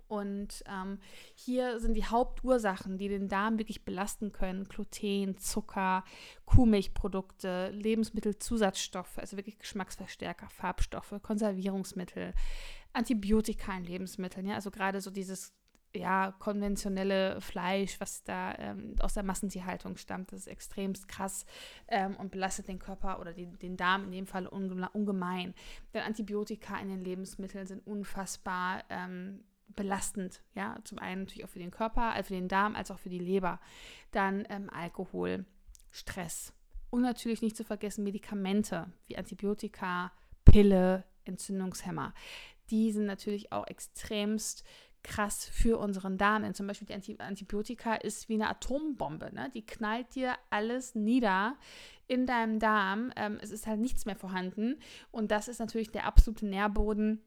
und ähm, hier sind die Hauptursachen, die den Darm wirklich belasten können: Gluten, Zucker, Kuhmilchprodukte, Lebensmittelzusatzstoffe, also wirklich Geschmacksverstärker, Farbstoffe, Konservierungsmittel, Antibiotika in Lebensmitteln. Ja, also gerade so dieses ja, konventionelle Fleisch, was da ähm, aus der Massentierhaltung stammt, das ist extremst krass ähm, und belastet den Körper oder den, den Darm in dem Fall ungemein. Denn Antibiotika in den Lebensmitteln sind unfassbar ähm, belastend, ja, zum einen natürlich auch für den Körper, also für den Darm, als auch für die Leber. Dann ähm, Alkohol, Stress und natürlich nicht zu vergessen Medikamente wie Antibiotika, Pille, Entzündungshemmer. Die sind natürlich auch extremst krass für unseren Darm. Denn zum Beispiel die Antibiotika ist wie eine Atombombe. Ne? Die knallt dir alles nieder in deinem Darm. Ähm, es ist halt nichts mehr vorhanden. Und das ist natürlich der absolute Nährboden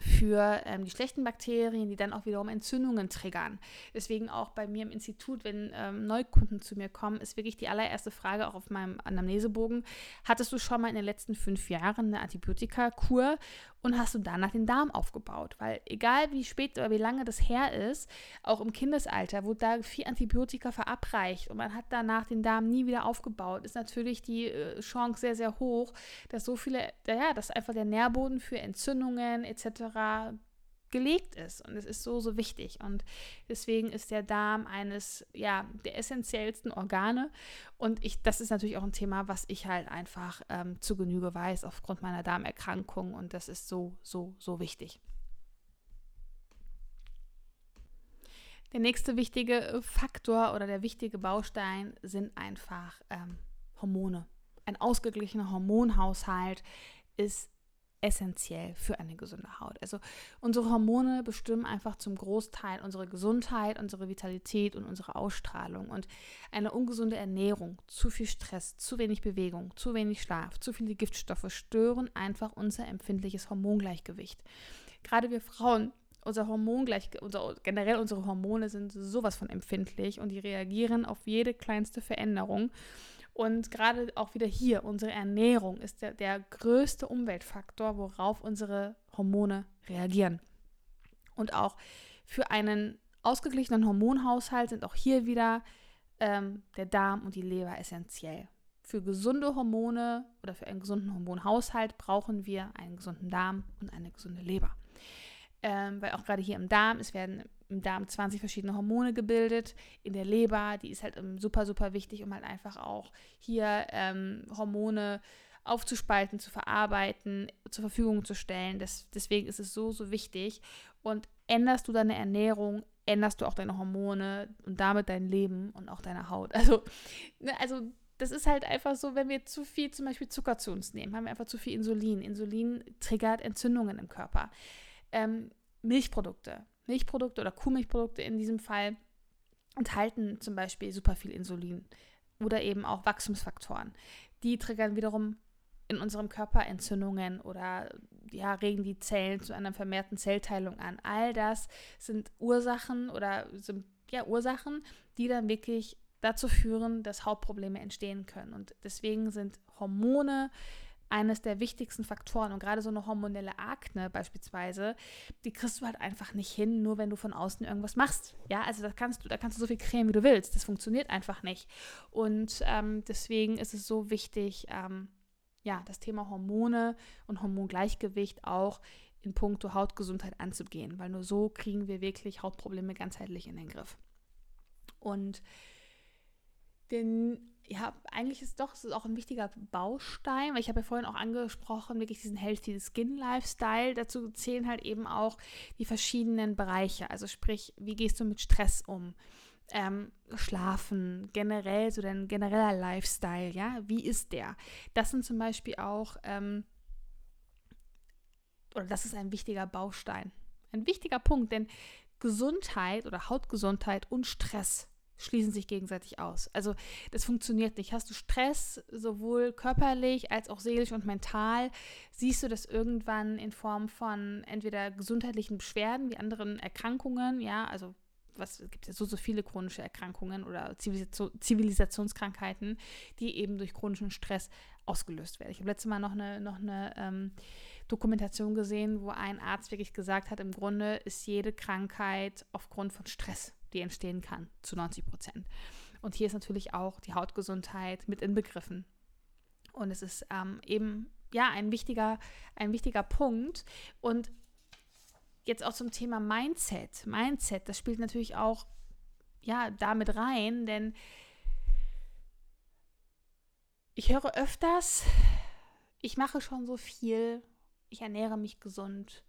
für ähm, die schlechten Bakterien, die dann auch wiederum Entzündungen triggern. Deswegen auch bei mir im Institut, wenn ähm, Neukunden zu mir kommen, ist wirklich die allererste Frage auch auf meinem Anamnesebogen, hattest du schon mal in den letzten fünf Jahren eine Antibiotikakur und hast du danach den Darm aufgebaut? Weil egal wie spät oder wie lange das her ist, auch im Kindesalter wurde da viel Antibiotika verabreicht und man hat danach den Darm nie wieder aufgebaut, ist natürlich die äh, Chance sehr, sehr hoch, dass so viele, ja, dass einfach der Nährboden für Entzündungen etc gelegt ist. Und es ist so, so wichtig. Und deswegen ist der Darm eines ja, der essentiellsten Organe. Und ich, das ist natürlich auch ein Thema, was ich halt einfach ähm, zu Genüge weiß aufgrund meiner Darmerkrankung. Und das ist so, so, so wichtig. Der nächste wichtige Faktor oder der wichtige Baustein sind einfach ähm, Hormone. Ein ausgeglichener Hormonhaushalt ist essentiell für eine gesunde Haut. Also unsere Hormone bestimmen einfach zum Großteil unsere Gesundheit, unsere Vitalität und unsere Ausstrahlung. Und eine ungesunde Ernährung, zu viel Stress, zu wenig Bewegung, zu wenig Schlaf, zu viele Giftstoffe stören einfach unser empfindliches Hormongleichgewicht. Gerade wir Frauen unser Hormongleich, unser, generell unsere Hormone sind sowas von empfindlich und die reagieren auf jede kleinste Veränderung. Und gerade auch wieder hier, unsere Ernährung ist der, der größte Umweltfaktor, worauf unsere Hormone reagieren. Und auch für einen ausgeglichenen Hormonhaushalt sind auch hier wieder ähm, der Darm und die Leber essentiell. Für gesunde Hormone oder für einen gesunden Hormonhaushalt brauchen wir einen gesunden Darm und eine gesunde Leber. Ähm, weil auch gerade hier im Darm, es werden im Darm 20 verschiedene Hormone gebildet. In der Leber, die ist halt super, super wichtig, um halt einfach auch hier ähm, Hormone aufzuspalten, zu verarbeiten, zur Verfügung zu stellen. Das, deswegen ist es so, so wichtig. Und änderst du deine Ernährung, änderst du auch deine Hormone und damit dein Leben und auch deine Haut. [LAUGHS] Also, ne, also das ist halt einfach so, wenn wir zu viel zum Beispiel Zucker zu uns nehmen, haben wir einfach zu viel Insulin. Insulin triggert Entzündungen im Körper. Ähm, Milchprodukte, Milchprodukte oder Kuhmilchprodukte in diesem Fall enthalten zum Beispiel super viel Insulin oder eben auch Wachstumsfaktoren. Die triggern wiederum in unserem Körper Entzündungen oder ja, regen die Zellen zu einer vermehrten Zellteilung an. All das sind Ursachen oder sind ja Ursachen, die dann wirklich dazu führen, dass Hautprobleme entstehen können. Und deswegen sind Hormone eines der wichtigsten Faktoren. Und gerade so eine hormonelle Akne beispielsweise, die kriegst du halt einfach nicht hin, nur wenn du von außen irgendwas machst. Ja, also da kannst du, da kannst du so viel cremen, wie du willst. Das funktioniert einfach nicht. Und ähm, deswegen ist es so wichtig, ähm, ja, das Thema Hormone und Hormongleichgewicht auch in puncto Hautgesundheit anzugehen, weil nur so kriegen wir wirklich Hautprobleme ganzheitlich in den Griff. Und den, ja, eigentlich ist doch, es ist auch ein wichtiger Baustein, weil ich habe ja vorhin auch angesprochen, wirklich diesen Healthy Skin Lifestyle. Dazu zählen halt eben auch die verschiedenen Bereiche. Also sprich, wie gehst du mit Stress um? ähm, Schlafen, generell, so dein genereller Lifestyle, ja, wie ist der? Das sind zum Beispiel auch, ähm, oder das ist ein wichtiger Baustein, ein wichtiger Punkt, denn Gesundheit oder Hautgesundheit und Stress schließen sich gegenseitig aus. Also das funktioniert nicht. Hast du Stress, sowohl körperlich als auch seelisch und mental, siehst du das irgendwann in Form von entweder gesundheitlichen Beschwerden wie anderen Erkrankungen, ja, also was gibt es so, so viele chronische Erkrankungen oder Zivilisationskrankheiten, die eben durch chronischen Stress ausgelöst werden. Ich habe letztes Mal noch eine, noch eine ähm, Dokumentation gesehen, wo ein Arzt wirklich gesagt hat, im Grunde ist jede Krankheit aufgrund von Stress, die entstehen kann, zu 90 Prozent. Und hier ist natürlich auch die Hautgesundheit mit inbegriffen. Und es ist ähm, eben ja ein wichtiger, ein wichtiger Punkt. Und jetzt auch zum Thema Mindset. Mindset, das spielt natürlich auch ja damit rein, denn ich höre öfters, ich mache schon so viel, ich ernähre mich gesund,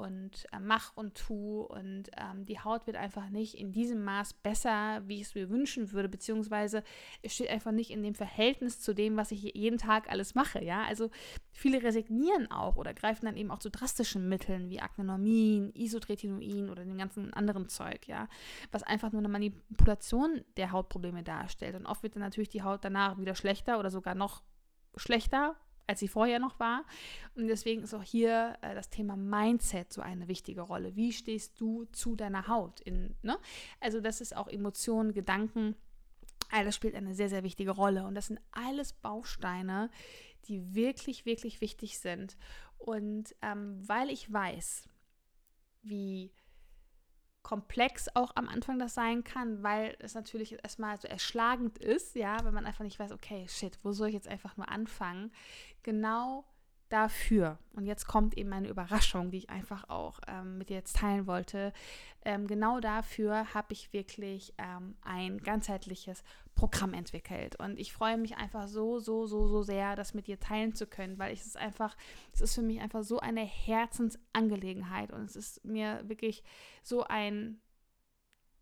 und äh, mach und tu und ähm, die Haut wird einfach nicht in diesem Maß besser, wie ich es mir wünschen würde, beziehungsweise es steht einfach nicht in dem Verhältnis zu dem, was ich jeden Tag alles mache, ja, also viele resignieren auch oder greifen dann eben auch zu drastischen Mitteln wie Agnonormin, Isotretinoin oder dem ganzen anderen Zeug, ja, was einfach nur eine Manipulation der Hautprobleme darstellt. Und oft wird dann natürlich die Haut danach wieder schlechter oder sogar noch schlechter als sie vorher noch war. Und deswegen ist auch hier äh, das Thema Mindset so eine wichtige Rolle. Wie stehst du zu deiner Haut? In, ne? Also das ist auch Emotionen, Gedanken. All das spielt eine sehr, sehr wichtige Rolle. Und das sind alles Bausteine, die wirklich, wirklich wichtig sind. Und ähm, weil ich weiß, wie komplex auch am Anfang das sein kann, weil es natürlich erstmal so erschlagend ist, ja, wenn man einfach nicht weiß, okay, shit, wo soll ich jetzt einfach nur anfangen? Genau dafür, und jetzt kommt eben eine Überraschung, die ich einfach auch ähm, mit dir jetzt teilen wollte, ähm, genau dafür habe ich wirklich ähm, ein ganzheitliches Programm entwickelt. Und ich freue mich einfach so, so, so, so sehr, das mit dir teilen zu können, weil es ist einfach, es ist für mich einfach so eine Herzensangelegenheit. Und es ist mir wirklich so ein,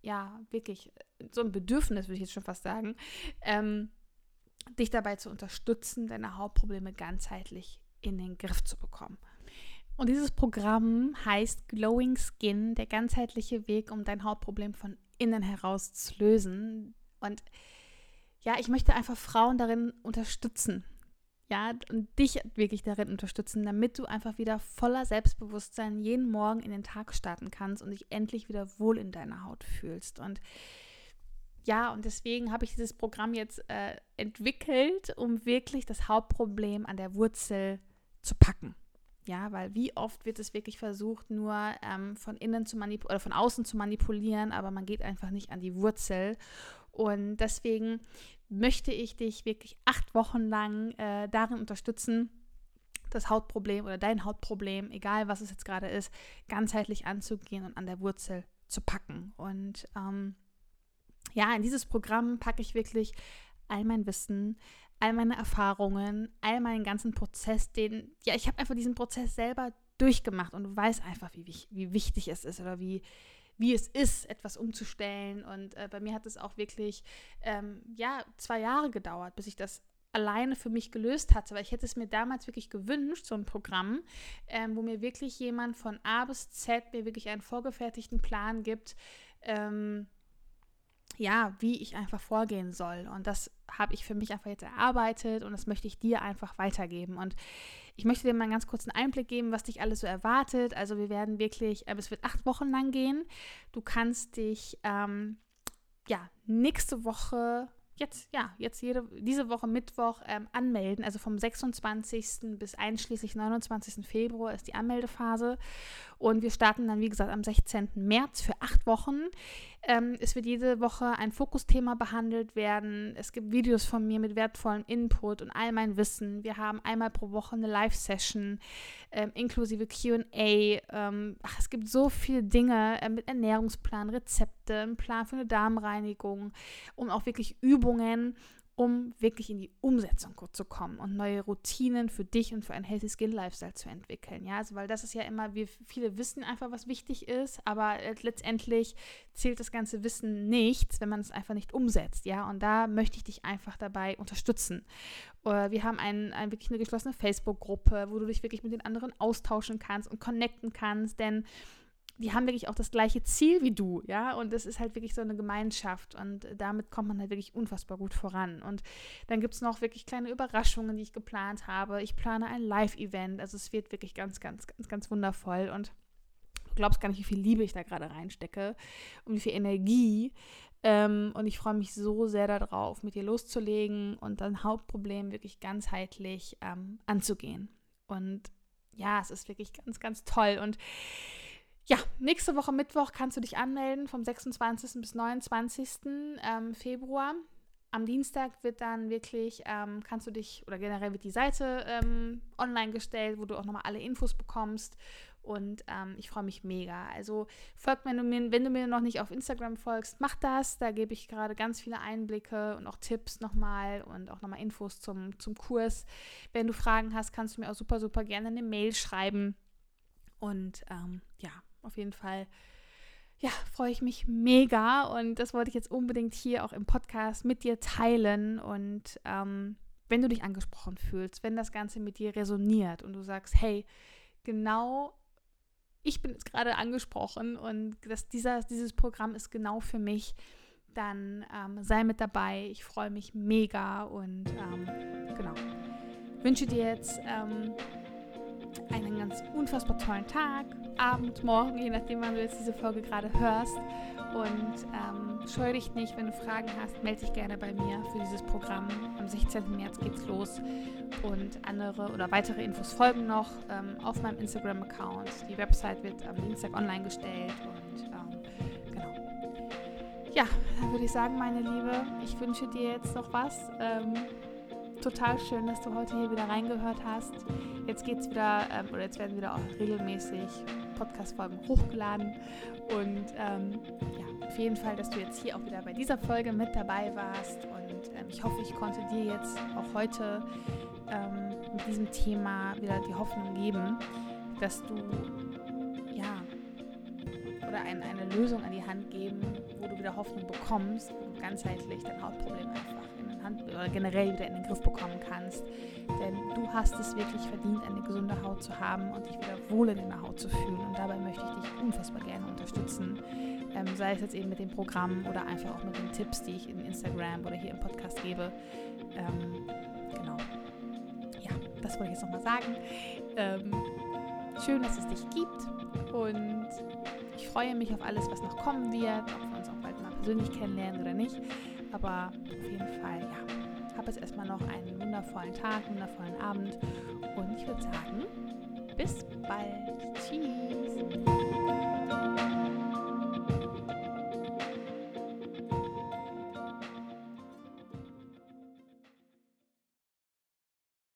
ja, wirklich so ein Bedürfnis, würde ich jetzt schon fast sagen, ähm, dich dabei zu unterstützen, deine Hautprobleme ganzheitlich in den Griff zu bekommen. Und dieses Programm heißt Glowing Skin, der ganzheitliche Weg, um dein Hautproblem von innen heraus zu lösen. Und ja, ich möchte einfach Frauen darin unterstützen. Ja, und dich wirklich darin unterstützen, damit du einfach wieder voller Selbstbewusstsein jeden Morgen in den Tag starten kannst und dich endlich wieder wohl in deiner Haut fühlst. Und ja, und deswegen habe ich dieses Programm jetzt äh, entwickelt, um wirklich das Hauptproblem an der Wurzel zu packen. Ja, weil wie oft wird es wirklich versucht, nur ähm, von innen zu manipulieren oder von außen zu manipulieren, aber man geht einfach nicht an die Wurzel. Und deswegen möchte ich dich wirklich acht Wochen lang äh, darin unterstützen, das Hautproblem oder dein Hautproblem, egal was es jetzt gerade ist, ganzheitlich anzugehen und an der Wurzel zu packen. Und ähm, ja, in dieses Programm packe ich wirklich all mein Wissen, all meine Erfahrungen, all meinen ganzen Prozess, den, ja, ich habe einfach diesen Prozess selber durchgemacht und du weißt einfach, wie, wie wichtig es ist oder wie, wie es ist, etwas umzustellen. Und äh, bei mir hat es auch wirklich, ähm, ja, zwei Jahre gedauert, bis ich das alleine für mich gelöst hatte, weil ich hätte es mir damals wirklich gewünscht, so ein Programm, ähm, wo mir wirklich jemand von A bis Z mir wirklich einen vorgefertigten Plan gibt, ähm, ja, wie ich einfach vorgehen soll. Und das habe ich für mich einfach jetzt erarbeitet und das möchte ich dir einfach weitergeben. Und ich möchte dir mal einen ganz kurzen Einblick geben, was dich alles so erwartet. Also wir werden wirklich, äh, es wird acht Wochen lang gehen. Du kannst dich ähm, ja nächste Woche jetzt, ja, jetzt jede, diese Woche Mittwoch ähm, anmelden. Also vom 26. bis einschließlich 29. Februar ist die Anmeldephase. Und wir starten dann, wie gesagt, am 16. März für acht Wochen. Ähm, es wird jede Woche ein Fokusthema behandelt werden. Es gibt Videos von mir mit wertvollem Input und all mein Wissen. Wir haben einmal pro Woche eine Live-Session ähm, inklusive QA. Ähm, es gibt so viele Dinge äh, mit Ernährungsplan, Rezepte, einen Plan für eine Darmreinigung und auch wirklich Übungen um wirklich in die Umsetzung zu kommen und neue Routinen für dich und für ein Healthy Skin Lifestyle zu entwickeln. Ja, also weil das ist ja immer, wir viele wissen einfach, was wichtig ist, aber äh, letztendlich zählt das ganze Wissen nichts, wenn man es einfach nicht umsetzt. Ja, und da möchte ich dich einfach dabei unterstützen. Uh, wir haben ein, ein, wirklich eine geschlossene Facebook-Gruppe, wo du dich wirklich mit den anderen austauschen kannst und connecten kannst, denn die haben wirklich auch das gleiche Ziel wie du, ja, und das ist halt wirklich so eine Gemeinschaft und damit kommt man halt wirklich unfassbar gut voran. Und dann gibt es noch wirklich kleine Überraschungen, die ich geplant habe. Ich plane ein Live-Event, also es wird wirklich ganz, ganz, ganz, ganz wundervoll und du glaubst gar nicht, wie viel Liebe ich da gerade reinstecke und wie viel Energie. Ähm, und ich freue mich so sehr darauf, mit dir loszulegen und dein Hauptproblem wirklich ganzheitlich ähm, anzugehen. Und ja, es ist wirklich ganz, ganz toll. Und ja, nächste Woche Mittwoch kannst du dich anmelden vom 26. bis 29. Ähm, Februar. Am Dienstag wird dann wirklich, ähm, kannst du dich, oder generell wird die Seite ähm, online gestellt, wo du auch nochmal alle Infos bekommst. Und ähm, ich freue mich mega. Also folgt mir, wenn du mir noch nicht auf Instagram folgst, mach das. Da gebe ich gerade ganz viele Einblicke und auch Tipps nochmal und auch nochmal Infos zum, zum Kurs. Wenn du Fragen hast, kannst du mir auch super, super gerne eine Mail schreiben. Und ähm, ja, auf jeden Fall, ja, freue ich mich mega und das wollte ich jetzt unbedingt hier auch im Podcast mit dir teilen und ähm, wenn du dich angesprochen fühlst, wenn das Ganze mit dir resoniert und du sagst, hey, genau, ich bin jetzt gerade angesprochen und das, dieser, dieses Programm ist genau für mich, dann ähm, sei mit dabei. Ich freue mich mega und ähm, genau. Wünsche dir jetzt ähm, einen ganz unfassbar tollen Tag, Abend, Morgen, je nachdem, wann du jetzt diese Folge gerade hörst. Und ähm, scheue dich nicht, wenn du Fragen hast, melde dich gerne bei mir für dieses Programm. Am 16. März geht's los und andere oder weitere Infos folgen noch ähm, auf meinem Instagram-Account. Die Website wird am Dienstag online gestellt und ähm, genau. Ja, dann würde ich sagen, meine Liebe, ich wünsche dir jetzt noch was. Ähm, total schön, dass du heute hier wieder reingehört hast. Jetzt geht's wieder, ähm, oder jetzt werden wieder auch regelmäßig Podcast-Folgen hochgeladen. Und ähm, ja, auf jeden Fall, dass du jetzt hier auch wieder bei dieser Folge mit dabei warst. Und ähm, ich hoffe, ich konnte dir jetzt auch heute ähm, mit diesem Thema wieder die Hoffnung geben, dass du ja oder ein, eine Lösung an die Hand geben, wo du wieder Hoffnung bekommst und ganzheitlich dein Hauptproblem einfach oder generell wieder in den Griff bekommen kannst. Denn du hast es wirklich verdient, eine gesunde Haut zu haben und dich wieder wohl in deiner Haut zu fühlen. Und dabei möchte ich dich unfassbar gerne unterstützen. Ähm, sei es jetzt eben mit dem Programm oder einfach auch mit den Tipps, die ich in Instagram oder hier im Podcast gebe. Ähm, genau. Ja, das wollte ich jetzt nochmal sagen. Ähm, schön, dass es dich gibt und ich freue mich auf alles, was noch kommen wird, ob wir uns auch bald mal persönlich kennenlernen oder nicht. Aber auf jeden Fall, ja, habe jetzt erstmal noch einen wundervollen Tag, einen wundervollen Abend. Und ich würde sagen, bis bald. Tschüss.